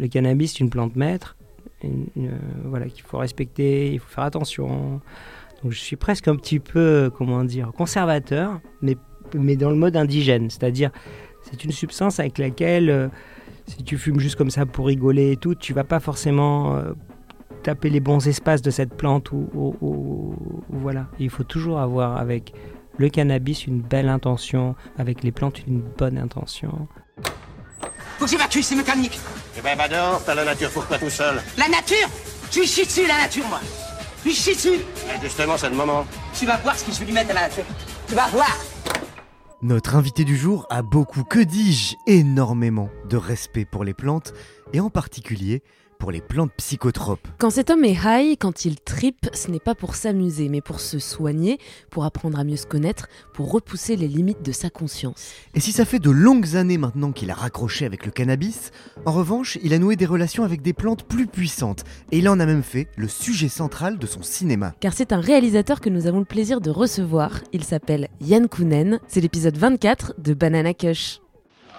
Le cannabis, c'est une plante maître, euh, voilà, qu'il faut respecter, il faut faire attention. Donc je suis presque un petit peu, comment dire, conservateur, mais, mais dans le mode indigène. C'est-à-dire, c'est une substance avec laquelle, euh, si tu fumes juste comme ça pour rigoler et tout, tu vas pas forcément euh, taper les bons espaces de cette plante. Ou voilà. Il faut toujours avoir avec le cannabis une belle intention, avec les plantes une bonne intention. Faut que j'évacue, c'est mécanique. Eh ben, bador, t'as la nature pour toi tout seul. La nature Je lui chie dessus, la nature, moi. Je lui chie dessus. Et justement, c'est le moment. Tu vas voir ce que je vais lui mettre à la nature. Tu vas voir. Notre invité du jour a beaucoup, que dis-je, énormément de respect pour les plantes, et en particulier pour les plantes psychotropes. Quand cet homme est high, quand il tripe, ce n'est pas pour s'amuser, mais pour se soigner, pour apprendre à mieux se connaître, pour repousser les limites de sa conscience. Et si ça fait de longues années maintenant qu'il a raccroché avec le cannabis, en revanche, il a noué des relations avec des plantes plus puissantes, et il en a même fait le sujet central de son cinéma. Car c'est un réalisateur que nous avons le plaisir de recevoir. Il s'appelle Yann Kounen. C'est l'épisode 24 de Banana Kush.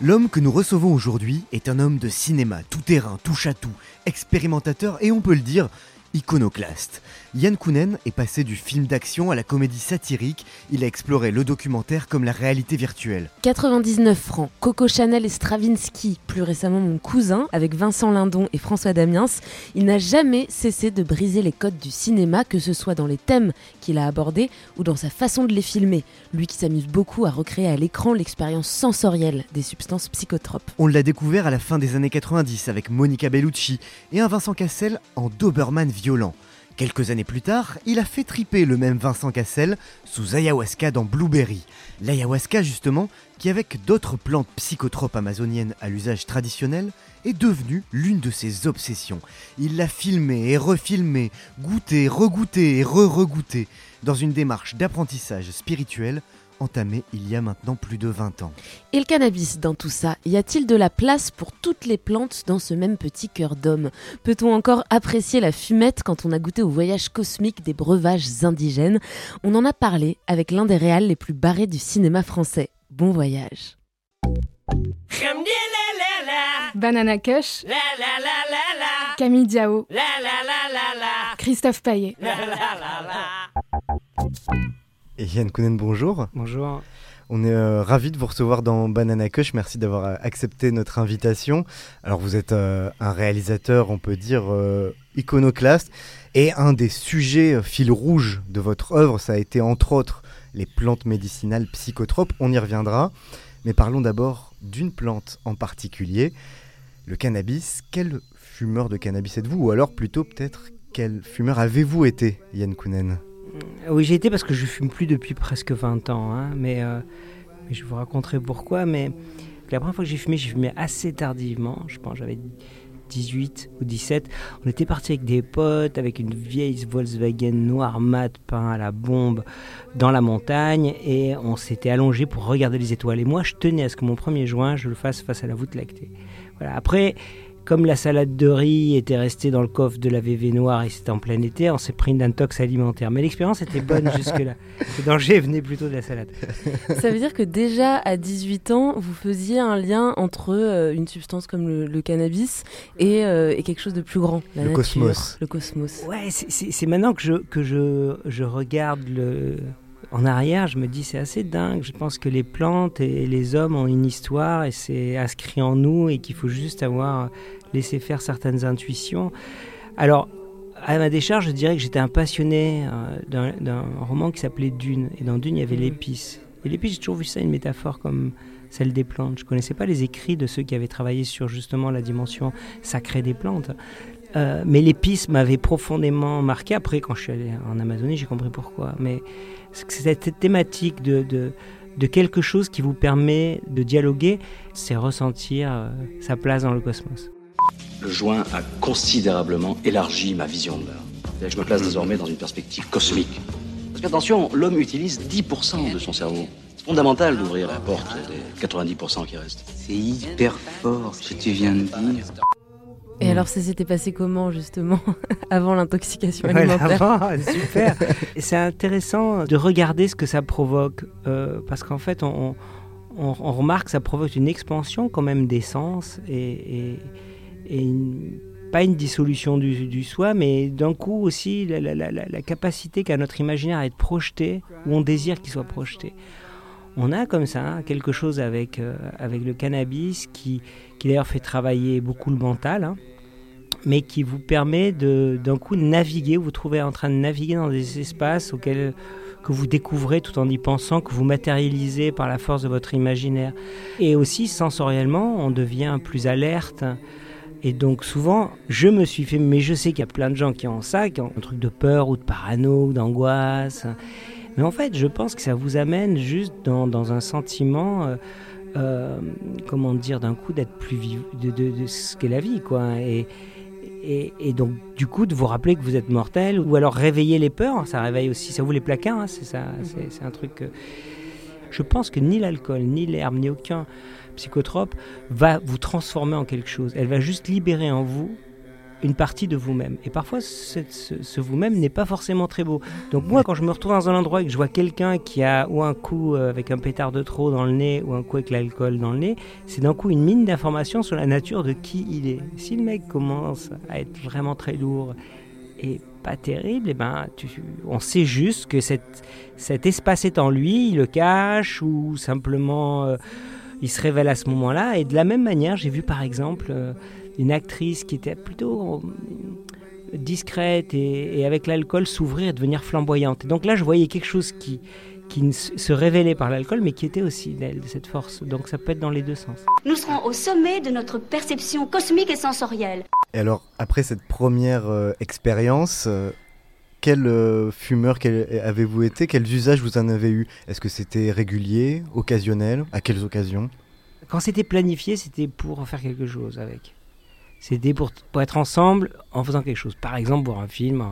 L'homme que nous recevons aujourd'hui est un homme de cinéma, tout terrain, touche à tout, expérimentateur et on peut le dire, iconoclaste. Yann Kounen est passé du film d'action à la comédie satirique, il a exploré le documentaire comme la réalité virtuelle. 99 francs, Coco Chanel et Stravinsky, plus récemment mon cousin, avec Vincent Lindon et François Damiens, il n'a jamais cessé de briser les codes du cinéma, que ce soit dans les thèmes qu'il a abordés ou dans sa façon de les filmer. Lui qui s'amuse beaucoup à recréer à l'écran l'expérience sensorielle des substances psychotropes. On l'a découvert à la fin des années 90 avec Monica Bellucci et un Vincent Cassel en Doberman Quelques années plus tard, il a fait triper le même Vincent Cassel sous ayahuasca dans Blueberry. L'ayahuasca justement, qui avec d'autres plantes psychotropes amazoniennes à l'usage traditionnel, est devenue l'une de ses obsessions. Il l'a filmé et refilmé, goûté, regoûté et re-regoûté, dans une démarche d'apprentissage spirituel entamée il y a maintenant plus de 20 ans. Et le cannabis dans tout ça, y a-t-il de la place pour toutes les plantes dans ce même petit cœur d'homme? Peut-on encore apprécier la fumette quand on a goûté au voyage cosmique des breuvages indigènes? On en a parlé avec l'un des réals les plus barrés du cinéma français. Bon voyage. Banana Kush, Camille Diao, Christophe Paillet. Et Yann Kounen, bonjour. Bonjour. On est euh, ravis de vous recevoir dans Banana Kush. Merci d'avoir euh, accepté notre invitation. Alors, vous êtes euh, un réalisateur, on peut dire, euh, iconoclaste. Et un des sujets fil rouge de votre œuvre, ça a été entre autres les plantes médicinales psychotropes. On y reviendra. Mais parlons d'abord d'une plante en particulier, le cannabis. Quel fumeur de cannabis êtes-vous? Ou alors plutôt peut-être quel fumeur avez-vous été, Yann Kounen? Oui, j'ai été parce que je fume plus depuis presque 20 ans, hein, mais, euh, mais je vous raconterai pourquoi. Mais la première fois que j'ai fumé, j'ai fumé assez tardivement. Je pense j'avais 18 ou 17. On était parti avec des potes, avec une vieille Volkswagen noire mat peint à la bombe dans la montagne, et on s'était allongé pour regarder les étoiles. Et moi, je tenais à ce que mon premier joint, je le fasse face à la voûte lactée. Voilà. Après, comme la salade de riz était restée dans le coffre de la VV noire et c'était en plein été, on s'est pris une intox alimentaire. Mais l'expérience était bonne jusque-là. Le danger venait plutôt de la salade. Ça veut dire que déjà à 18 ans, vous faisiez un lien entre euh, une substance comme le, le cannabis et, euh, et quelque chose de plus grand, la Le nature, cosmos. Le cosmos. Ouais, c'est maintenant que je, que je, je regarde le, en arrière, je me dis c'est assez dingue. Je pense que les plantes et les hommes ont une histoire et c'est inscrit en nous et qu'il faut juste avoir laissé faire certaines intuitions. Alors, à ma décharge, je dirais que j'étais un passionné euh, d'un roman qui s'appelait Dune. Et dans Dune, il y avait mmh. l'épice. Et l'épice, j'ai toujours vu ça une métaphore comme celle des plantes. Je ne connaissais pas les écrits de ceux qui avaient travaillé sur justement la dimension sacrée des plantes. Euh, mais l'épice m'avait profondément marqué. Après, quand je suis allé en Amazonie, j'ai compris pourquoi. Mais cette thématique de, de, quelque chose qui vous permet de dialoguer, c'est ressentir euh, sa place dans le cosmos. Le joint a considérablement élargi ma vision de l'art. Je me place désormais dans une perspective cosmique. Parce qu'attention, l'homme utilise 10% de son cerveau. C'est fondamental d'ouvrir la porte des 90% qui restent. C'est hyper fort ce que tu viens de dire. Et mm. alors, ça s'était passé comment, justement, avant l'intoxication alimentaire avant, Super C'est intéressant de regarder ce que ça provoque, euh, parce qu'en fait, on, on, remarque que ça provoque une expansion quand même des sens, et, et, pas une dissolution du, du soi, mais d'un coup aussi la, la, la, la capacité qu'a notre imaginaire à être projeté, ou on désire qu'il soit projeté. On a comme ça quelque chose avec, euh, avec le cannabis qui, qui d'ailleurs fait travailler beaucoup le mental, hein, mais qui vous permet d'un coup de naviguer, vous trouvez en train de naviguer dans des espaces auxquels que vous découvrez tout en y pensant, que vous matérialisez par la force de votre imaginaire. Et aussi sensoriellement, on devient plus alerte. Et donc souvent, je me suis fait, mais je sais qu'il y a plein de gens qui ont ça, qui ont un truc de peur ou de parano ou d'angoisse. Mais en fait, je pense que ça vous amène juste dans, dans un sentiment... Euh, euh, comment dire, d'un coup d'être plus vivant de, de, ce qu'est la vie, quoi. Et, et, donc, du coup, de vous rappeler que vous êtes mortel, ou alors réveiller les peurs, ça réveille aussi, ça vous les placards, hein, c'est ça, c'est un truc que... Je pense que ni l'alcool, ni l'herbe, ni aucun psychotrope va vous transformer en quelque chose. Elle va juste libérer en vous une partie de vous-même. Et parfois, ce, vous-même n'est pas forcément très beau. Donc moi, quand je me retrouve dans un endroit et que je vois quelqu'un qui a ou un coup euh, avec un pétard de trop dans le nez ou un coup avec l'alcool dans le nez, c'est d'un coup une mine d'informations sur la nature de qui il est. Si le mec commence à être vraiment très lourd et pas terrible, et eh ben, on sait juste que cet espace est en lui, il le cache ou simplement euh, il se révèle à ce moment-là. Et de la même manière, j'ai vu par exemple... Euh, une actrice qui était plutôt euh, discrète et, avec l'alcool s'ouvrir et devenir flamboyante. donc là, je voyais quelque chose qui, qui se révélait par l'alcool, mais qui était aussi d'elle, de cette force. Donc ça peut être dans les deux sens. Nous serons au sommet de notre perception cosmique et sensorielle. Et alors, après cette première euh, expérience, euh, quel fumeur avez-vous été? Quels usages vous en avez eu? Est-ce que c'était régulier, occasionnel? À quelles occasions? Quand c'était planifié, c'était pour faire quelque chose avec. C'était pour, être ensemble en faisant quelque chose. Par exemple, voir un film,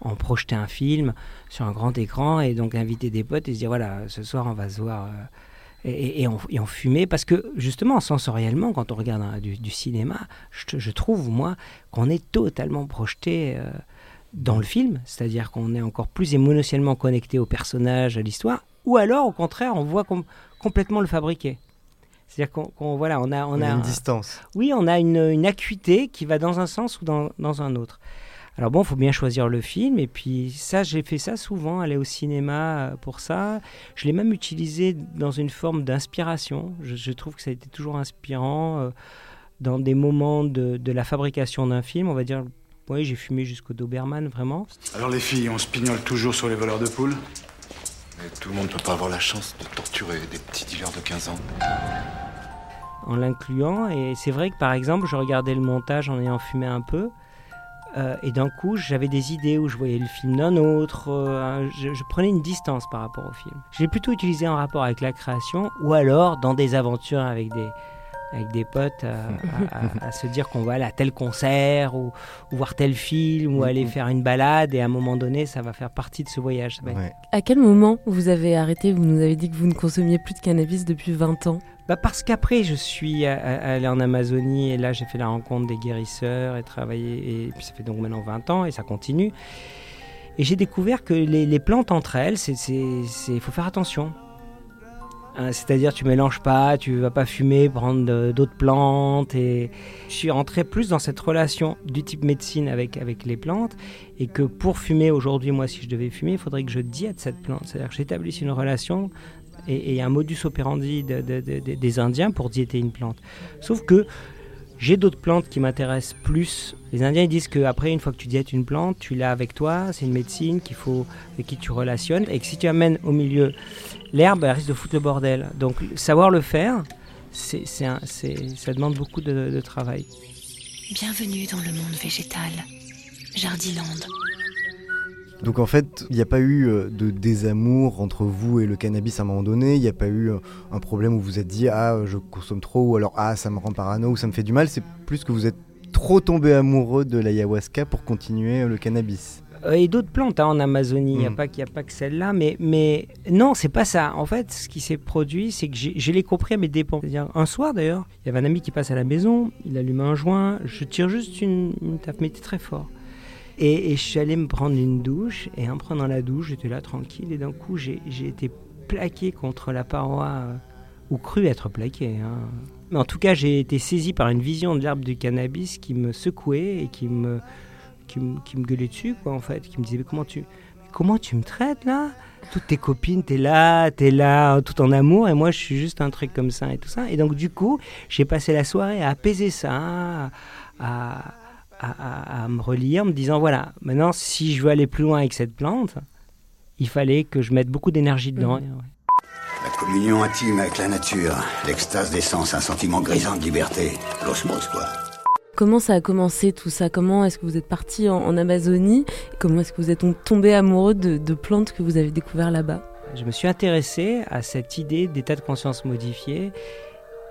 en, projeter un film sur un grand écran et donc inviter des potes et se dire voilà, ce soir on va se voir. Euh, et, et, en, fumer, parce que justement, sensoriellement, quand on regarde du, cinéma, je, trouve, moi, qu'on est totalement projeté euh, dans le film, c'est-à-dire qu'on est encore plus émotionnellement connecté au personnage, à l'histoire, ou alors, au contraire, on voit complètement le fabriquer. C'est-à-dire qu'on voilà, on a, on, a, une distance. Oui, on a une, une, acuité qui va dans un sens ou dans, dans un autre. Alors bon, il faut bien choisir le film. Et puis ça, j'ai fait ça souvent, aller au cinéma euh, pour ça. Je l'ai même utilisé dans une forme d'inspiration. Je, trouve que ça a été toujours inspirant euh, dans des moments de, de la fabrication d'un film. On va dire, oui, j'ai fumé jusqu'au Doberman, vraiment. Alors les filles, on se pignole toujours sur les voleurs de poules? Mais tout le monde ne peut pas avoir la chance de torturer des petits dealers de 15 ans. En l'incluant, et c'est vrai que par exemple, je regardais le montage en ayant fumé un peu, euh, et d'un coup, j'avais des idées où je voyais le film d'un autre, euh, je, je, prenais une distance par rapport au film. Je l'ai plutôt utilisé en rapport avec la création, ou alors dans des aventures avec des, avec des potes à, se dire qu'on va aller à tel concert ou, voir tel film ou aller faire une balade et à un moment donné ça va faire partie de ce voyage. À quel moment vous avez arrêté Vous nous avez dit que vous ne consommiez plus de cannabis depuis 20 ans? Bah parce qu'après je suis allé en Amazonie et là j'ai fait la rencontre des guérisseurs et travaillé et puis ça fait donc maintenant 20 ans et ça continue. Et j'ai découvert que les, les plantes entre elles, il faut faire attention C'est-à-dire, tu mélanges pas, tu vas pas fumer, prendre d'autres plantes. Et je suis rentré plus dans cette relation du type médecine avec, avec les plantes. Et que pour fumer aujourd'hui, moi, si je devais fumer, il faudrait que je diète cette plante. C'est-à-dire que j'établisse une relation et, un modus operandi de- de- de- de- des Indiens pour diéter une plante. Sauf que j'ai d'autres plantes qui m'intéressent plus. Les Indiens disent qu'après, une fois que tu diètes une plante, tu l'as avec toi, c'est une médecine qu'il faut, avec qui tu relationnes, et que si tu amènes au milieu l'herbe, elle risque de foutre le bordel. Donc savoir le faire, ça demande beaucoup de travail. Bienvenue dans le monde végétal. Jardiland. Donc en fait, il n'y a pas eu euh, de désamour entre vous et le cannabis à un moment donné, il n'y a pas eu euh, un problème où vous êtes dit ah je consomme trop ou alors ah ça me rend parano ou ça me fait du mal, c'est plus que vous êtes trop tombé amoureux de l'ayahuasca pour continuer euh, le cannabis. Et d'autres plantes hein, en Amazonie, il n'y a, Mm. pas- a pas que celle-là, mais, mais non, c'est pas ça. En fait, ce qui s'est produit, c'est que j'ai je l'ai compris à mes dépens. C'est-à-dire, un soir d'ailleurs, il y avait un ami qui passe à la maison, il allume un joint, je tire juste une, une tape, mais très fort. Et, je suis allé me prendre une douche, et en prenant la douche, j'étais là tranquille, et d'un coup, j'ai été plaqué contre la paroi, euh, ou cru être plaqué. hein. Mais en tout cas, j'ai été saisi par une vision de l'herbe du cannabis qui me secouait et qui me, qui, me- gueulait dessus, quoi, en fait, qui me disait mais comment tu, comment tu me traites là? Toutes tes copines, t'es là, t'es là, tout en amour, et moi je suis juste un truc comme ça et tout ça. Et donc du coup, j'ai passé la soirée à apaiser ça, à, à- à me relire, en me disant voilà, maintenant si je veux aller plus loin avec cette plante, il fallait que je mette beaucoup d'énergie dedans. La communion intime avec la nature, l'extase des sens, un sentiment grisant de liberté, l'osmose quoi. Comment ça a commencé tout ça? Comment est-ce que vous êtes parti en, en Amazonie? Comment est-ce que vous êtes tombé amoureux de, de plantes que vous avez découvert là-bas? Je me suis intéressé à cette idée d'état de conscience modifié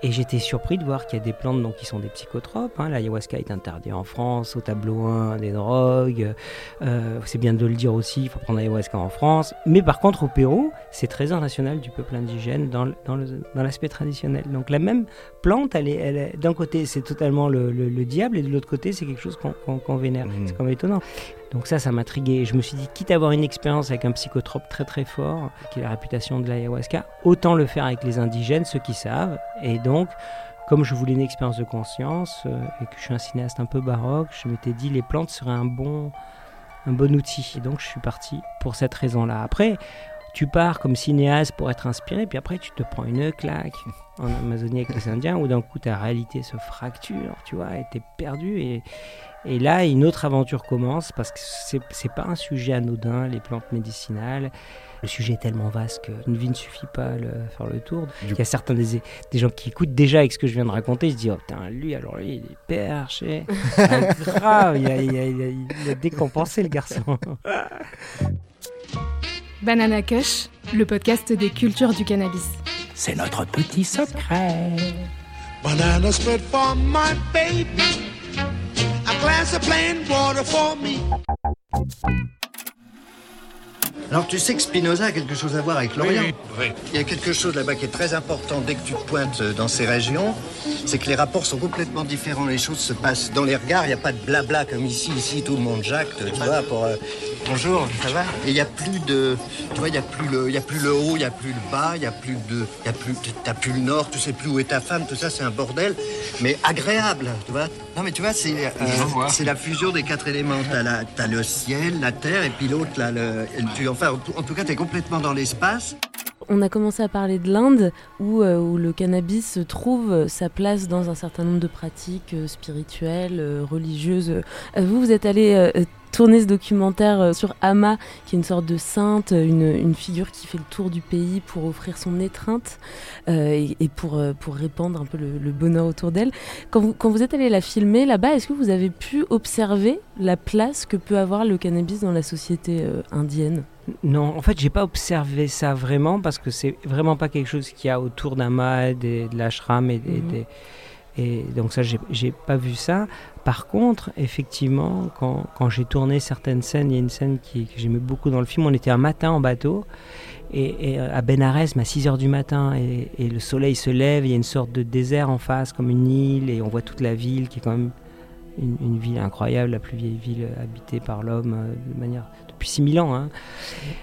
et j'étais surpris de voir qu'il y a des plantes donc, qui sont des psychotropes. Hein. L'ayahuasca est interdit en France, au tableau 1 des drogues. Euh, c'est bien de le dire aussi, il faut prendre l'ayahuasca en France. Mais par contre, au Pérou, c'est trésor national du peuple indigène dans, l'aspect traditionnel. Donc la même plante, elle est, elle d'un côté, c'est totalement le, le- le diable et de l'autre côté, c'est quelque chose qu'on vénère. C'est quand même étonnant. Donc ça, ça m'intriguait. Je me suis dit, quitte à avoir une expérience avec un psychotrope très très fort, qui est la réputation de l'ayahuasca, autant le faire avec les indigènes, ceux qui savent. Et donc, comme je voulais une expérience de conscience euh, et que je suis un cinéaste un peu baroque, je m'étais dit, les plantes seraient un bon, un bon outil. Et donc, je suis parti pour cette raison-là. Après, tu pars comme cinéaste pour être inspiré, puis après, tu te prends une claque en Amazonie avec les Indiens, où d'un coup, ta réalité se fracture, tu vois, et t'es perdu. Et, et là, une autre aventure commence parce que c'est pas un sujet anodin, les plantes médicinales. Le sujet est tellement vaste qu'une vie ne suffit pas à le- faire le tour. Il y a certains des, des gens qui écoutent déjà avec ce que je viens de raconter, ils se disent Oh putain, lui, alors lui, il est perché. Ah, grave, il a, il, a, il a- il a décompensé le garçon. Banana Kush, le podcast des cultures du cannabis. C'est notre petit secret. Banana split for my baby. A glass of plain water for me. Alors tu sais que Spinoza a quelque chose à voir avec l'Orient Oui, oui, oui. Il y a quelque chose là-bas qui est très important dès que tu te pointes euh, dans ces régions, c'est que les rapports sont complètement différents, les choses se passent dans les regards, il n'y a pas de blabla comme ici, ici tout le monde jacte, tu vois, pour... Bonjour, ça va Et il n'y a plus de... Tu vois, il n'y a, plus le- il y a plus le haut, il n'y a plus le bas, il n'y a plus de... Il y a plus... T'as plus le nord, tu sais plus où est ta femme, tout ça c'est un bordel, mais agréable, tu vois Non mais tu vois, c'est euh, c'est la fusion des quatre éléments. T'as la- t'as le ciel, la terre, et puis l'autre, là, le... tu- enfin, en tout- en tout cas, t'es complètement dans l'espace. On a commencé à parler de l'Inde, où, euh, où le cannabis trouve sa place dans un certain nombre de pratiques euh, spirituelles, euh, religieuses. Vous, vous êtes allé euh, euh, tourner ce documentaire euh, sur Ama, qui est une sorte de sainte, une, une figure qui fait le tour du pays pour offrir son étreinte euh, et, et pour, euh, pour répandre un peu le, le bonheur autour d'elle. Quand vous, quand vous êtes allé la filmer là-bas, est-ce que vous avez pu observer la place que peut avoir le cannabis dans la société euh, indienne? Non, en fait, j'ai pas observé ça vraiment parce que c'est vraiment pas quelque chose qu'il y a autour et de l'ashram et, des- Mhm. des- et donc ça, j'ai pas vu ça. Par contre, effectivement, quand, quand j'ai tourné certaines scènes, il y a une scène qui, que j'aimais beaucoup dans le film. On était un matin en bateau et, et, euh, à Benares, à 6 heures du matin, et, et le soleil se lève. Il y a une sorte de désert en face, comme une île, et on voit toute la ville qui est quand même une, une ville incroyable, la plus vieille ville habitée par l'homme euh, de manière depuis 6000 ans. hein.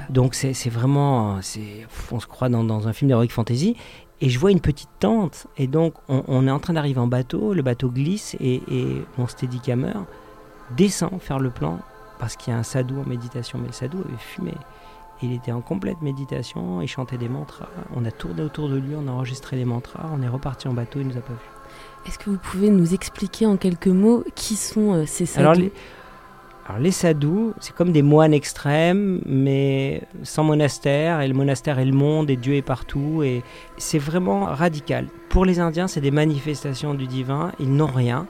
Donc c'est vraiment, on se croit dans, dans un film d'heroic fantasy. Et je vois une petite tente, et donc on, on est en train d'arriver en bateau, le bateau glisse, et, et mon steadicammer descend faire le plan, parce qu'il y a un sadou en méditation, mais le sadou avait fumé. Il était en complète méditation, il chantait des mantras. On a tourné autour de lui, on a enregistré les mantras, on est reparti en bateau, il nous a pas vus. Est-ce que vous pouvez nous expliquer en quelques mots qui sont euh, ces sadhus? Les, sadhus, c'est comme des moines extrêmes, mais sans monastère, et le monastère est le monde, et Dieu est partout, et c'est vraiment radical. Pour les Indiens, c'est des manifestations du divin, ils n'ont rien,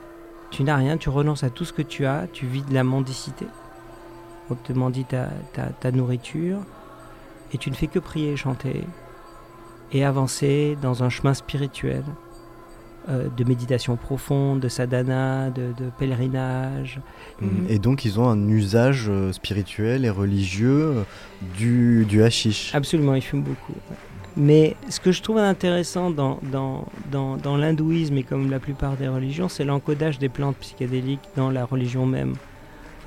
tu n'as rien, tu renonces à tout ce que tu as, tu vis de la mendicité. On te mendie ta, ta, ta nourriture, et tu ne fais que prier chanter, et avancer dans un chemin spirituel euh, de méditation profonde, de sadhana, de, de pèlerinage. Mm. Et donc ils ont un usage euh, spirituel et religieux euh, du, du hashish. Absolument, ils fument beaucoup. ouais. Mais ce que je trouve intéressant dans, dans, dans, dans l'hindouisme et comme la plupart des religions, c'est l'encodage des plantes psychédéliques dans la religion même.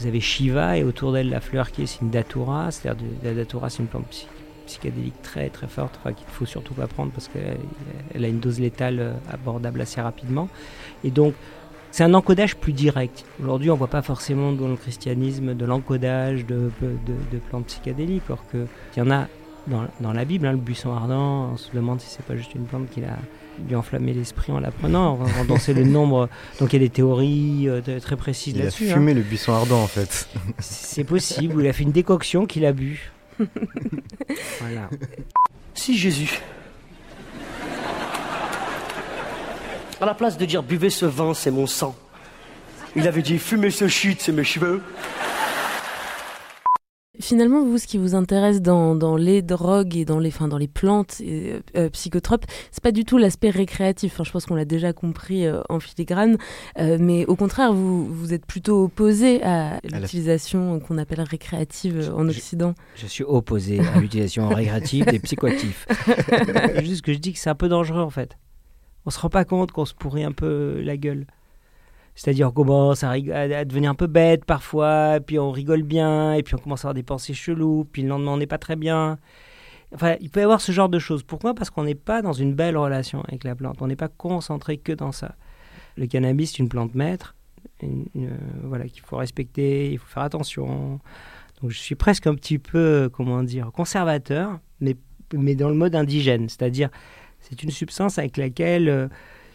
Vous avez Shiva et autour d'elle la fleur qui est une datura, c'est-à-dire de- la datura c'est une plante psy- psychédélique très très forte, enfin, qu'il ne faut surtout pas prendre parce qu'elle elle a une dose létale euh, abordable assez rapidement. Et donc c'est un encodage plus direct. Aujourd'hui, on ne voit pas forcément dans le christianisme de l'encodage de, de, de plantes psychédéliques, alors qu'il y en a dans, dans la Bible, hein, le buisson ardent, on se demande si c'est pas juste une plante qui a lui enflammé l'esprit en la prenant, en c'est le nombre. Donc il y a des théories euh, de- très précises Il a là-dessus. hein. fumé le buisson ardent en fait. C'est possible, ou il a fait une décoction qu'il a bu. voilà. Si Jésus, à la place de dire buvez ce vin, c'est mon sang, il avait dit fumez ce shit, c'est mes cheveux. Finalement, vous, ce qui vous intéresse dans, dans les drogues et dans les, enfin, dans les plantes et, euh, psychotropes, c'est pas du tout l'aspect récréatif. Enfin, je pense qu'on l'a déjà compris euh, en filigrane, Euh, mais au contraire, vous, vous êtes plutôt opposé à la- l'utilisation qu'on appelle récréative euh, en Occident. Je suis opposé à l'utilisation récréative des psychoactifs. C'est juste que je dis que c'est un peu dangereux en fait. On se rend pas compte qu'on se pourrit un peu la gueule. C'est-à-dire qu'on commence à, à- devenir un peu bête parfois, puis on rigole bien, et puis on commence à avoir des pensées cheloues, puis le lendemain on n'est pas très bien. Enfin, il peut y avoir ce genre de choses. Pourquoi? Parce qu'on n'est pas dans une belle relation avec la plante. On n'est pas concentré que dans ça. Le cannabis, c'est une plante maître, euh, voilà, qu'il faut respecter, il faut faire attention. Donc je suis presque un petit peu, euh, comment dire, conservateur, mais, mais dans le mode indigène. C'est-à-dire, c'est une substance avec laquelle, euh,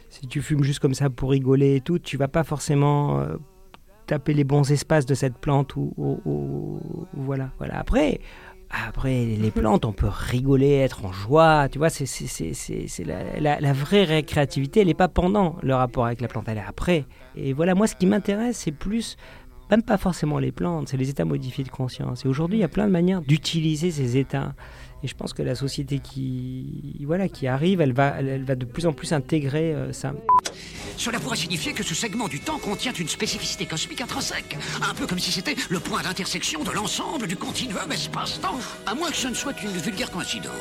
si tu fumes juste comme ça pour rigoler et tout, tu vas pas forcément euh, taper les bons espaces de cette plante ou, ou- ou- ou- voilà. Voilà. Après, après les plantes, on peut rigoler, être en joie. Tu vois, c'est c'est- c'est- c'est- c'est la, la- la vraie récréativité. Elle n'est pas pendant le rapport avec la plante, elle est après. Et voilà, moi, ce qui m'intéresse, c'est plus même pas forcément les plantes, c'est les états modifiés de conscience. Et aujourd'hui, il y a plein de manières d'utiliser ces états. Et je pense que la société qui, voilà, qui arrive, elle va, elle, va de plus en plus intégrer euh, ça. Cela pourrait signifier que ce segment du temps contient une spécificité cosmique intrinsèque. Un peu comme si c'était le point d'intersection de l'ensemble du continuum espace-temps. À moins que ce ne soit une vulgaire coïncidence.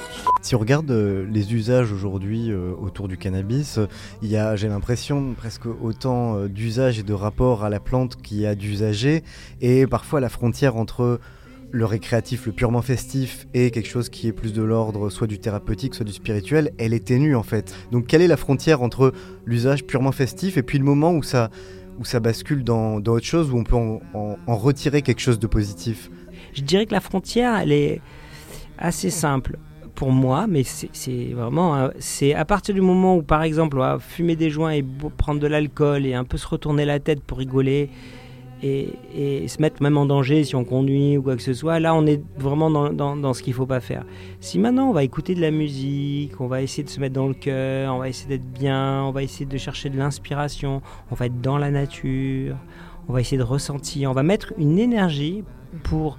Si on regarde euh, les usages aujourd'hui euh, autour du cannabis, il y a, j'ai l'impression, presque autant d'usages et de rapports à la plante qu'il y a d'usagers, et parfois la frontière entre le récréatif, le purement festif, et quelque chose qui est plus de l'ordre soit du thérapeutique, soit du spirituel, elle est ténue en fait. Donc quelle est la frontière entre l'usage purement festif et puis le moment où ça, où ça bascule dans, dans autre chose, où on peut en- en- retirer quelque chose de positif? Je dirais que la frontière, elle est assez simple pour moi, mais c'est vraiment, euh, c'est à partir du moment où, par exemple, on va fumer des joints et prendre de l'alcool et un peu se retourner la tête pour rigoler et, se mettre même en danger si on conduit ou quoi que ce soit, là, on est vraiment dans, dans- ce qu'il faut pas faire. Si maintenant on va écouter de la musique, on va essayer de se mettre dans le cœur, on va essayer d'être bien, on va essayer de chercher de l'inspiration, on va être dans la nature, on va essayer de ressentir, on va mettre une énergie pour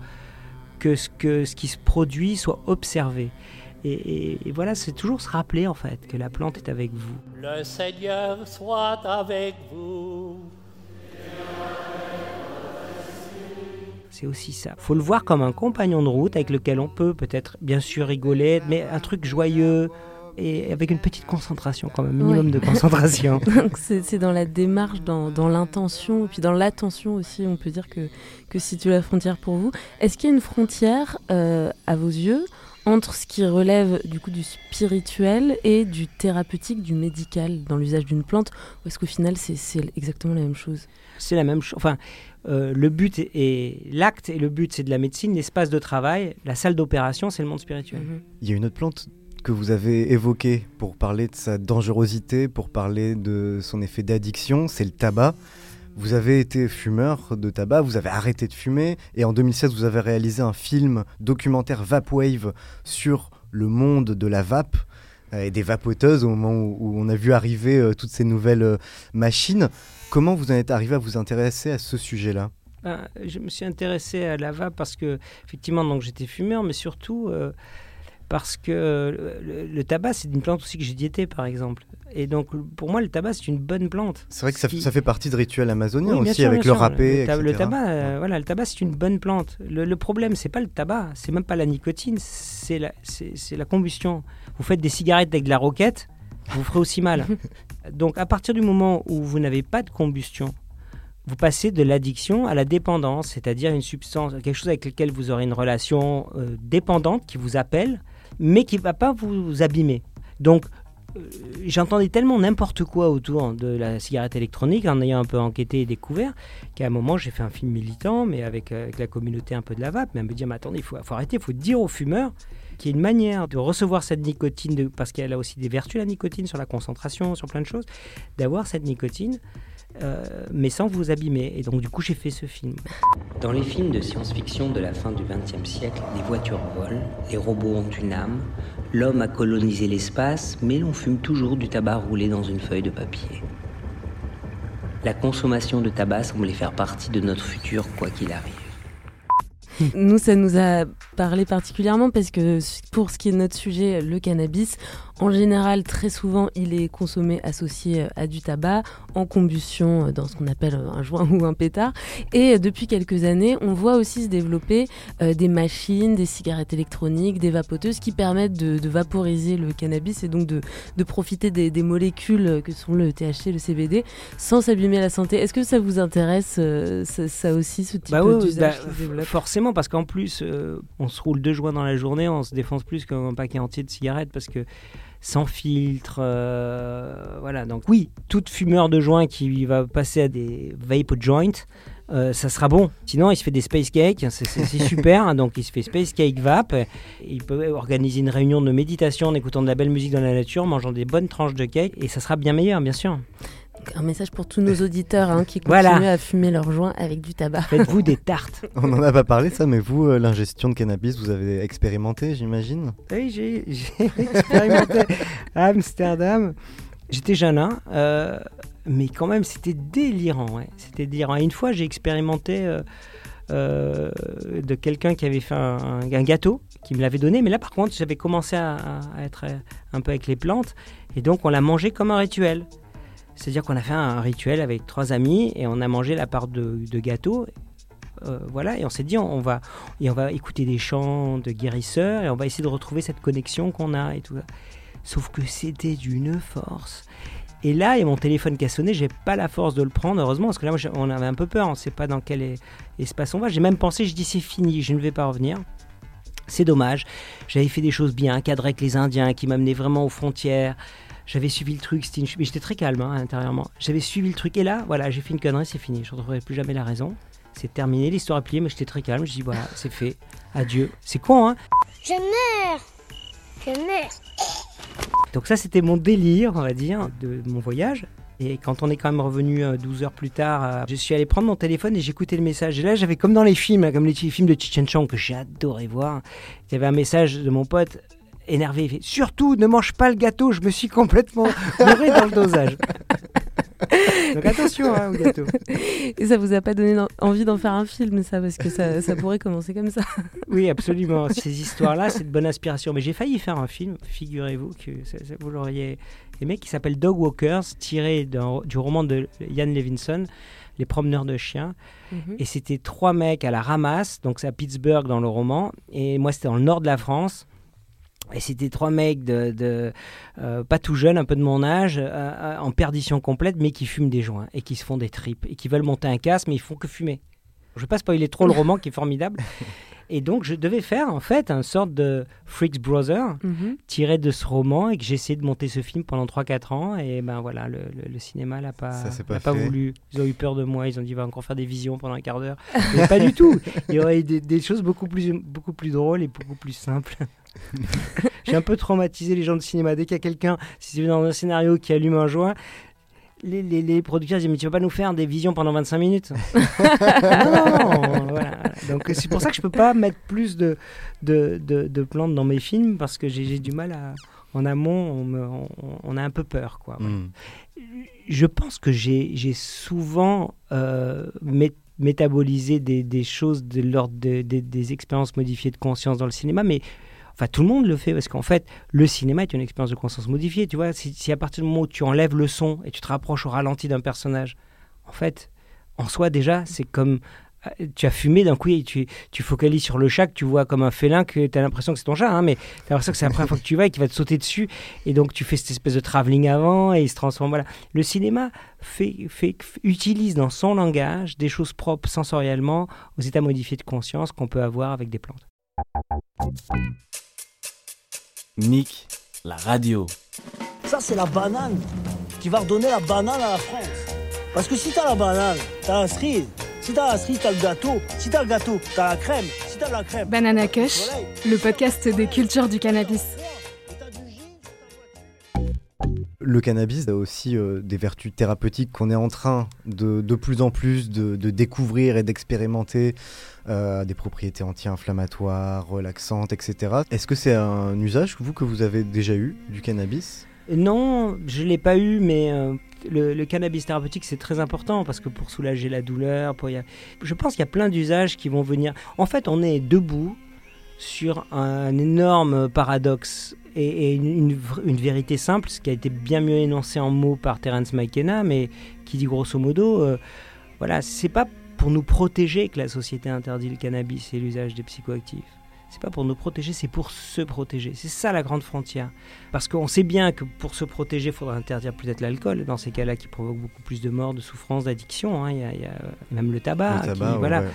que ce, que ce qui se produit soit observé. Et, et- et voilà, c'est toujours se rappeler en fait que la plante est avec vous. Le Seigneur soit avec vous. C'est aussi ça. Faut le voir comme un compagnon de route avec lequel on peut peut-être bien sûr rigoler, mais un truc joyeux et avec une petite concentration quand même, minimum ouais. de concentration. Donc c'est dans la démarche, dans, dans l'intention, et puis dans l'attention aussi, on peut dire que, que situe la frontière pour vous. Est-ce qu'il y a une frontière, euh, à vos yeux, entre ce qui relève du coup du spirituel et du thérapeutique, du médical dans l'usage d'une plante, ou est-ce qu'au final c'est exactement la même chose? C'est la même chose. Enfin, euh, le but est, l'acte et le but c'est de la médecine, l'espace de travail, la salle d'opération c'est le monde spirituel. -hmm. Il y a une autre plante que vous avez évoquée pour parler de sa dangerosité, pour parler de son effet d'addiction, c'est le tabac. Vous avez été fumeur de tabac, vous avez arrêté de fumer et en 2016 vous avez réalisé un film documentaire Vapwave sur le monde de la vape euh, et des vapoteuses au moment où, on a vu arriver euh, toutes ces nouvelles euh, machines. Comment vous en êtes arrivé à vous intéresser à ce sujet-là? Ben, Je me suis intéressé à la vape parce que effectivement j'étais fumeur mais surtout parce que le, le tabac c'est une plante aussi que j'ai diété par exemple. Et donc, pour moi, le tabac, c'est une bonne plante. C'est vrai que ça, qui... ça, fait partie de rituels amazoniens oui, aussi, sûr, avec le râpé, le, ta le tabac, euh, voilà, le tabac, c'est une bonne plante. Le, le problème, c'est pas le tabac, c'est même pas la nicotine, c'est la, la combustion. Vous faites des cigarettes avec de la roquette, vous ferez aussi mal. donc, à partir du moment où vous n'avez pas de combustion, vous passez de l'addiction à la dépendance, c'est-à-dire une substance, quelque chose avec lequel vous aurez une relation euh, dépendante qui vous appelle, mais qui ne va pas vous abîmer. Donc, j'entendais tellement n'importe quoi autour de la cigarette électronique en ayant un peu enquêté et découvert qu'à un moment j'ai fait un film militant mais avec, avec, la communauté un peu de la vape mais à me dire mais attendez il faut, faut, arrêter il faut dire aux fumeurs qu'il y a une manière de recevoir cette nicotine parce qu'elle a aussi des vertus la nicotine sur la concentration sur plein de choses d'avoir cette nicotine euh, mais sans vous abîmer. Et donc, du coup, j'ai fait ce film. Dans les films de science-fiction de la fin du XXe siècle, les voitures volent, les robots ont une âme, l'homme a colonisé l'espace, mais l'on fume toujours du tabac roulé dans une feuille de papier. La consommation de tabac semble faire partie de notre futur, quoi qu'il arrive. Nous, ça nous a parlé particulièrement parce que pour ce qui est de notre sujet, le cannabis, en général, très souvent, il est consommé associé à du tabac, en combustion dans ce qu'on appelle un joint ou un pétard. Et depuis quelques années, on voit aussi se développer euh, des machines, des cigarettes électroniques, des vapoteuses qui permettent de, de vaporiser le cannabis et donc de, de profiter des, des, molécules que sont le THC, le CBD, sans s'abîmer la santé. Est-ce que ça vous intéresse, euh, ça, ça, aussi, ce type bah oui, d'usage bah, Forcément, parce qu'en plus, euh, on se roule deux joints dans la journée, on se défonce plus qu'un paquet entier de cigarettes parce que sans filtre. Euh, voilà, donc oui, toute fumeur de joint qui va passer à des vape joints, euh, ça sera bon. Sinon, il se fait des space cakes, c'est super. hein, donc, il se fait space cake vape. Il peut organiser une réunion de méditation en écoutant de la belle musique dans la nature, mangeant des bonnes tranches de cake, et ça sera bien meilleur, bien sûr. Un message pour tous nos auditeurs hein, qui continuent voilà. à fumer leurs joints avec du tabac. Faites-vous des tartes. On n'en a pas parlé ça, mais vous, euh, l'ingestion de cannabis, vous avez expérimenté, j'imagine Oui, j'ai expérimenté à Amsterdam. J'étais jeune, hein, euh, mais quand même, c'était délirant. Ouais. C'était délirant. Et une fois, j'ai expérimenté euh, euh, de quelqu'un qui avait fait un, un, gâteau, qui me l'avait donné. Mais là, par contre, j'avais commencé à, à, être un peu avec les plantes. Et donc, on l'a mangé comme un rituel. C'est-à-dire qu'on a fait un rituel avec trois amis et on a mangé la part de, gâteau. Euh, voilà, et on s'est dit on va, et on va écouter des chants de guérisseurs et on va essayer de retrouver cette connexion qu'on a et tout. Sauf que c'était d'une force. Et là, a mon téléphone qui a sonné, j'ai pas la force de le prendre, heureusement, parce que là, on avait un peu peur, on ne sait pas dans quel espace on va. J'ai même pensé, je dis c'est fini, je ne vais pas revenir. C'est dommage. J'avais fait des choses bien, cadré avec les Indiens qui m'amenaient vraiment aux frontières. J'avais suivi le truc, une... mais j'étais très calme hein, intérieurement. J'avais suivi le truc et là, voilà, j'ai fait une connerie, c'est fini. Je ne retrouverai plus jamais la raison. C'est terminé, l'histoire est pliée, mais j'étais très calme. Je dis voilà, c'est fait. Adieu. C'est con, hein Je meurs Je meurs Donc ça, c'était mon délire, on va dire, de mon voyage. Et quand on est quand même revenu 12 heures plus tard, je suis allé prendre mon téléphone et j'écoutais le message. Et là, j'avais comme dans les films, comme les films de Chichen Chang que j'ai adoré voir. Il y avait un message de mon pote énervé. Il fait, Surtout, ne mange pas le gâteau, je me suis complètement bourré dans le dosage. Donc attention hein, au gâteau. Et ça vous a pas donné envie d'en faire un film, ça, parce que ça, ça pourrait commencer comme ça. Oui, absolument. Ces histoires-là, c'est de bonne inspiration. Mais j'ai failli faire un film, figurez-vous, que ça, ça, vous l'auriez aimé, qui s'appelle Dog Walkers, tiré du roman de Ian Levinson. Les promeneurs de chiens. Mm -hmm. Et c'était trois mecs à la ramasse, donc c'est à Pittsburgh dans le roman. Et moi, c'était dans le nord de la France. Et c'était trois mecs de, de euh, pas tout jeunes, un peu de mon âge, euh, euh, en perdition complète, mais qui fument des joints et qui se font des tripes et qui veulent monter un casque, mais ils font que fumer. Je ne vais pas spoiler trop le roman qui est formidable. Et donc, je devais faire en fait un sorte de Freaks Brother Mhm. tiré de ce roman et que j'ai essayé de monter ce film pendant 3-4 ans. Et ben voilà, le, le- le cinéma l'a pas, Ça pas voulu. Ils ont eu peur de moi. Ils ont dit, va encore faire des visions pendant un quart d'heure. Mais pas du tout. Il y aurait eu des, des choses beaucoup plus, beaucoup plus drôles et beaucoup plus simples. j'ai un peu traumatisé les gens de cinéma. Dès qu'il y a quelqu'un, si c'est dans un scénario qui allume un joint, les, les, les producteurs disent mais tu vas pas nous faire des visions pendant 25 minutes Non, voilà. Donc c'est pour ça que je peux pas mettre plus de, de, de, de plantes dans mes films parce que j'ai du mal à en amont on, me- on- on a un peu peur quoi. voilà. Mm. Je pense que j'ai souvent euh, mé- métabolisé des, des choses de l'ordre de- des- des expériences modifiées de conscience dans le cinéma mais Enfin, tout le monde le fait parce qu'en fait, le cinéma est une expérience de conscience modifiée. Tu vois, si, à partir du moment où tu enlèves le son et tu te rapproches au ralenti d'un personnage, en fait, en soi déjà, c'est comme euh, tu as fumé d'un coup et tu, tu focalises sur le chat que tu vois comme un félin que tu as l'impression que c'est ton chat, hein, mais tu as l'impression que c'est la première fois que tu vas et qu'il va te sauter dessus. Et donc tu fais cette espèce de travelling avant et il se transforme. Voilà. Le cinéma fait, utilise dans son langage des choses propres sensoriellement aux états modifiés de conscience qu'on peut avoir avec des plantes. Nick, la radio. Ça, c'est la banane qui va redonner la banane à la France. Parce que si t'as la banane, t'as la cerise. Si t'as la cerise, t'as le gâteau. Si t'as le gâteau, t'as la crème. Si t'as la crème. Banana Kush, le podcast des cultures du cannabis. Le cannabis a aussi euh, des vertus thérapeutiques qu'on est en train de de plus en plus de, de découvrir et d'expérimenter, euh, des propriétés anti-inflammatoires, relaxantes, etc. Est-ce que c'est un usage, vous, que vous avez déjà eu du cannabis? Non, je ne l'ai pas eu, mais euh, le, cannabis thérapeutique, c'est très important parce que pour soulager la douleur, pour y je pense qu'il y a plein d'usages qui vont venir. En fait, on est debout sur un énorme paradoxe et, une vérité simple, ce qui a été bien mieux énoncé en mots par Terence McKenna, mais qui dit grosso modo, euh, voilà, c'est pas pour nous protéger que la société interdit le cannabis et l'usage des psychoactifs. C'est pas pour nous protéger, c'est pour se protéger. C'est ça la grande frontière. Parce qu'on sait bien que pour se protéger, il faudra interdire peut-être l'alcool, dans ces cas-là, qui provoque beaucoup plus de morts, de souffrances, d'addiction. hein. Il y, a- il y a même le tabac. Le qui- tabac, ouais, voilà. ouais.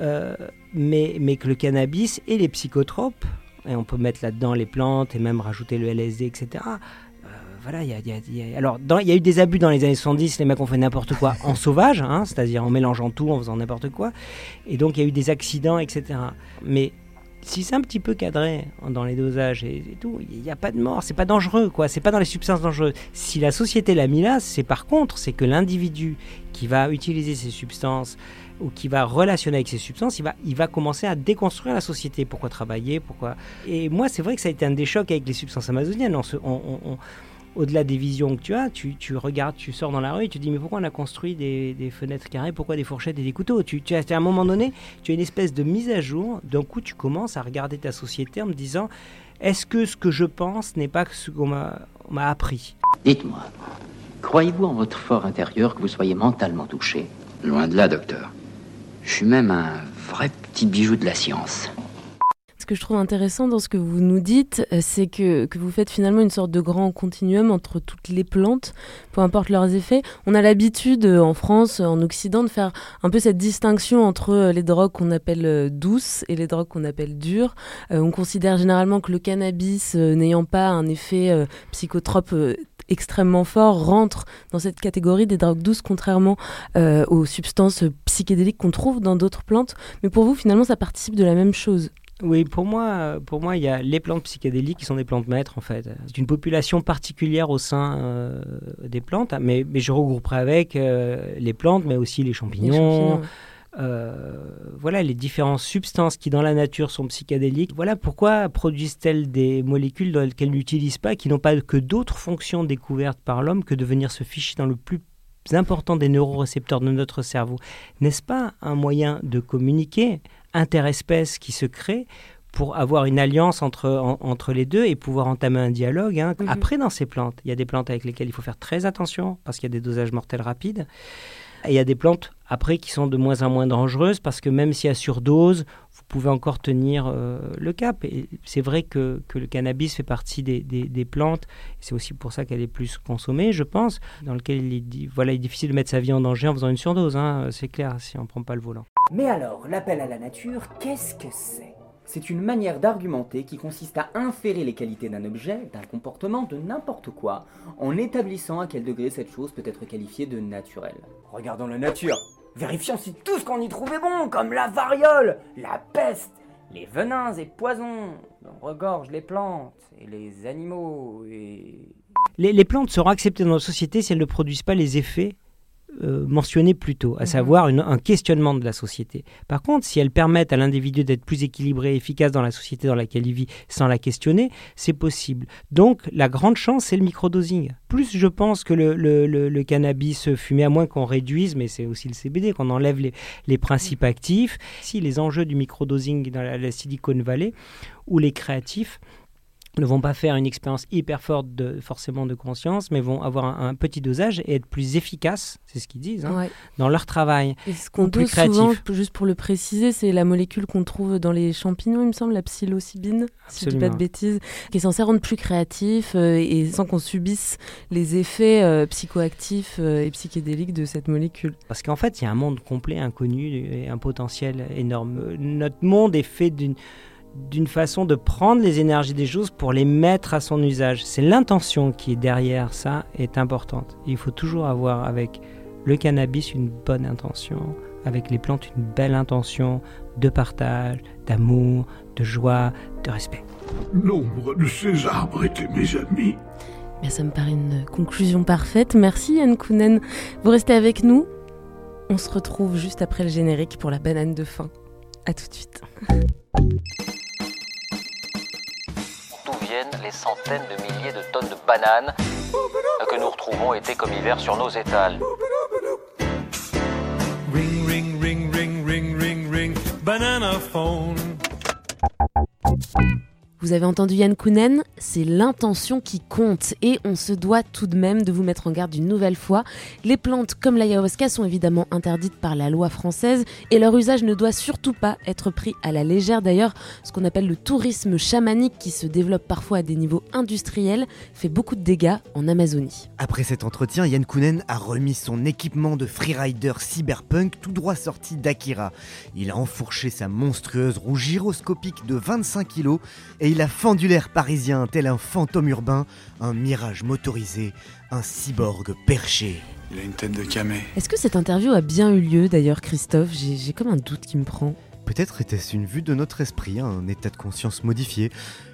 Euh, mais, mais que le cannabis et les psychotropes, et on peut mettre là-dedans les plantes et même rajouter le LSD, etc. voilà, il y a, il y a- il y a- alors il y a eu des abus dans les années 70, les mecs ont fait n'importe quoi en sauvage, hein, c'est-à-dire en mélangeant tout, en faisant n'importe quoi, et donc il y a eu des accidents, etc. Mais si c'est un petit peu cadré dans les dosages et, et tout, il n'y a pas de mort, c'est pas dangereux, quoi. C'est pas dans les substances dangereuses. Si la société l'a mis là, c'est par contre, c'est que l'individu qui va utiliser ces substances ou qui va relationner avec ces substances, il va, il va commencer à déconstruire la société. Pourquoi travailler Pourquoi? Et moi, c'est vrai que ça a été un des chocs avec les substances amazoniennes. On se- on- on- on- au-delà des visions que tu as, tu, tu regardes, tu sors dans la rue et tu te dis mais pourquoi on a construit des, des fenêtres carrées, pourquoi des fourchettes et des couteaux? Tu, tu as, à un moment donné, tu as une espèce de mise à jour, d'un coup tu commences à regarder ta société en me disant est-ce que ce que je pense n'est pas ce qu'on m'a on m'a appris? Dites-moi, croyez-vous en votre fort intérieur que vous soyez mentalement touché? Loin de là, docteur. Je suis même un vrai petit bijou de la science. Ce que je trouve intéressant dans ce que vous nous dites, euh, c'est que, vous faites finalement une sorte de grand continuum entre toutes les plantes, peu importe leurs effets. On a l'habitude euh, en France, en Occident, de faire un peu cette distinction entre euh, les drogues qu'on appelle douces et les drogues qu'on appelle dures. On considère généralement que le cannabis, n'ayant pas un effet euh, psychotrope extrêmement fort, rentre dans cette catégorie des drogues douces, contrairement aux substances psychédéliques qu'on trouve dans d'autres plantes. Mais pour vous, finalement, ça participe de la même chose? Oui, pour moi, pour moi, il y a les plantes psychédéliques qui sont des plantes maîtres en fait. C'est une population particulière au sein euh, des plantes, hein, mais, mais je regrouperai avec euh, les plantes, mais aussi les champignons. Les champignons, euh, voilà les différentes substances qui dans la nature sont psychédéliques. Voilà pourquoi produisent-elles des molécules dans lesquelles n'utilisent pas, qui n'ont pas que d'autres fonctions découvertes par l'homme que de venir se ficher dans le plus important des neurorécepteurs de notre cerveau. N'est-ce pas un moyen de communiquer interespèces qui se crée pour avoir une alliance entre, en- entre les deux et pouvoir entamer un dialogue. hein. Mhm. Après, dans ces plantes, il y a des plantes avec lesquelles il faut faire très attention parce qu'il y a des dosages mortels rapides. Et il y a des plantes après qui sont de moins en moins dangereuses parce que même s'il y a surdose, pouvait encore tenir euh, le cap. Et c'est vrai que, que, le cannabis fait partie des, des, des plantes, c'est aussi pour ça qu'elle est plus consommée, je pense, dans lequel il est, voilà, il est difficile de mettre sa vie en danger en faisant une surdose, hein, c'est clair, si on ne prend pas le volant. Mais alors, l'appel à la nature, qu'est-ce que c'est? C'est une manière d'argumenter qui consiste à inférer les qualités d'un objet, d'un comportement, de n'importe quoi, en établissant à quel degré cette chose peut être qualifiée de naturelle. Regardons la nature. Vérifions si tout ce qu'on y trouve est bon, comme la variole, la peste, les venins et poisons, regorgent les plantes et les animaux et... Les, les plantes seront acceptées dans notre société si elles ne produisent pas les effets euh, mentionné plus tôt, à Mhm. savoir une- un questionnement de la société. Par contre, si elles permettent à l'individu d'être plus équilibré et efficace dans la société dans laquelle il vit sans la questionner, c'est possible. Donc, la grande chance, c'est le microdosing. Plus je pense que le, le- le- le cannabis fumé, à moins qu'on réduise, mais c'est aussi le CBD, qu'on enlève les, les principes actifs, si les enjeux du microdosing dans la, la Silicon Valley, ou les créatifs, ne vont pas faire une expérience hyper forte de, forcément de conscience, mais vont avoir un, un petit dosage et être plus efficaces, c'est ce qu'ils disent, hein, Ouais. dans leur travail. Et ce qu'on dose créatif. souvent, juste pour le préciser, c'est la molécule qu'on trouve dans les champignons, il me semble, la psilocybine, si je dis pas de bêtises, qui est censée rendre plus créatif euh, et sans qu'on subisse les effets euh, psychoactifs euh, et psychédéliques de cette molécule. Parce qu'en fait, il y a un monde complet, inconnu et un potentiel énorme. Notre monde est fait d'une d'une façon de prendre les énergies des choses pour les mettre à son usage. C'est l'intention qui est derrière ça est importante. Il faut toujours avoir avec le cannabis une bonne intention, avec les plantes une belle intention de partage, d'amour, de joie, de respect. Nombre de ces arbres étaient mes amis. Mais ça me paraît une conclusion parfaite. Merci Yann Kounen. Vous restez avec nous. On se retrouve juste après le générique pour la banane de fin. À tout de suite. Les centaines de milliers de tonnes de bananes que nous retrouvons été comme hiver sur nos étals. Vous avez entendu Yann Kounen, c'est l'intention qui compte et on se doit tout de même de vous mettre en garde une nouvelle fois. Les plantes comme l'ayahuasca sont évidemment interdites par la loi française et leur usage ne doit surtout pas être pris à la légère. D'ailleurs, ce qu'on appelle le tourisme chamanique qui se développe parfois à des niveaux industriels fait beaucoup de dégâts en Amazonie. Après cet entretien, Yann Kounen a remis son équipement de freerider cyberpunk tout droit sorti d'Akira. Il a enfourché sa monstrueuse roue gyroscopique de 25 kg et il a fendu l'air parisien tel un fantôme urbain, un mirage motorisé, un cyborg perché. Il a une tête de camé. Est-ce que cette interview a bien eu lieu d'ailleurs Christophe? J'ai comme un doute qui me prend. Peut-être était-ce une vue de notre esprit, un état de conscience modifié.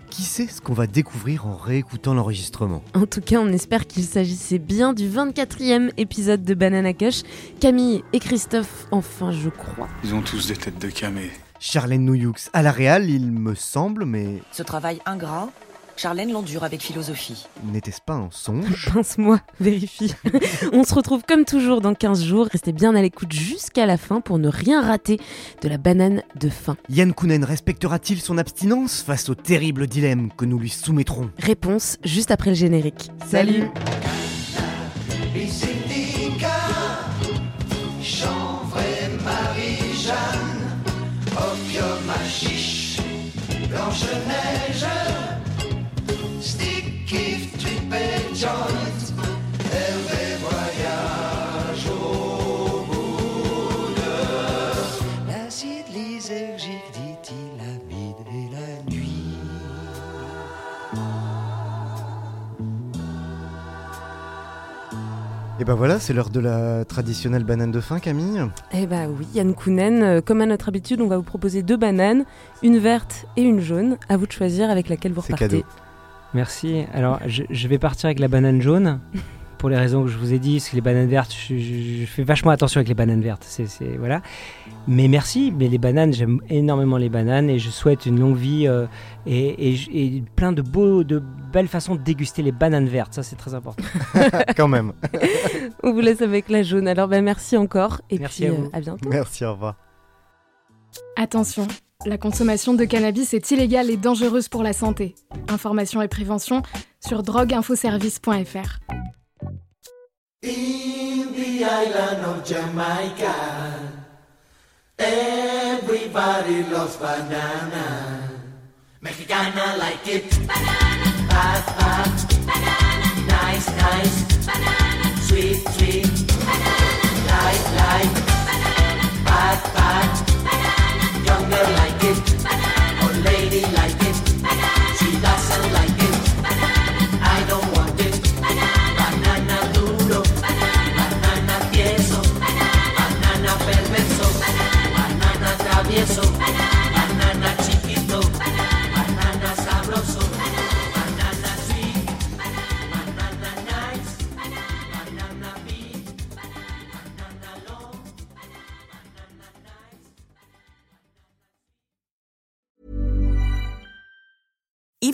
Qui sait ce qu'on va découvrir en réécoutant l'enregistrement? En tout cas, on espère qu'il s'agissait bien du 24e épisode de Banana Kush. Camille et Christophe, enfin, je crois. Ils ont tous des têtes de camé. Charlène Nouyoux à la Réal, il me semble, mais Ce travail ingrat, Charlène l'endure avec philosophie. n'était-ce pas un songe? Pince-moi, vérifie. on se retrouve comme toujours dans 15 jours. Restez bien à l'écoute jusqu'à la fin pour ne rien rater de la banane de fin. Yann Kounen respectera-t-il son abstinence face au terrible dilemme que nous lui soumettrons? Réponse juste après le générique. Salut Blanche-Neige, stick, if, trip et Et ben voilà, c'est l'heure de la traditionnelle banane de fin, Camille. Eh bah oui, Yann Kounen, euh, comme à notre habitude, on va vous proposer deux bananes, une verte et une jaune. À vous de choisir avec laquelle vous C'est repartez. cadeau. Merci. Alors, je, je vais partir avec la banane jaune. Pour les raisons que je vous ai dit, parce que les bananes vertes, je, je- je fais vachement attention avec les bananes vertes. C'est, c'est- voilà. Mais merci. Mais les bananes, j'aime énormément les bananes et je souhaite une longue vie euh, et, et j- et plein de beaux, de belles façons de déguster les bananes vertes. Ça, c'est très important. Quand même. On vous laisse avec la jaune. Alors bah, merci encore et Merci puis à vous. euh, à bientôt. Merci, au revoir. Attention, la consommation de cannabis est illégale et dangereuse pour la santé. Information et prévention sur drogueinfoservice.fr. In the island of Jamaica, Everybody loves banana. Mexicana like it. Banana. Hot, hot. Banana. Nice, nice. Banana. Sweet, sweet. Banana. Light, light.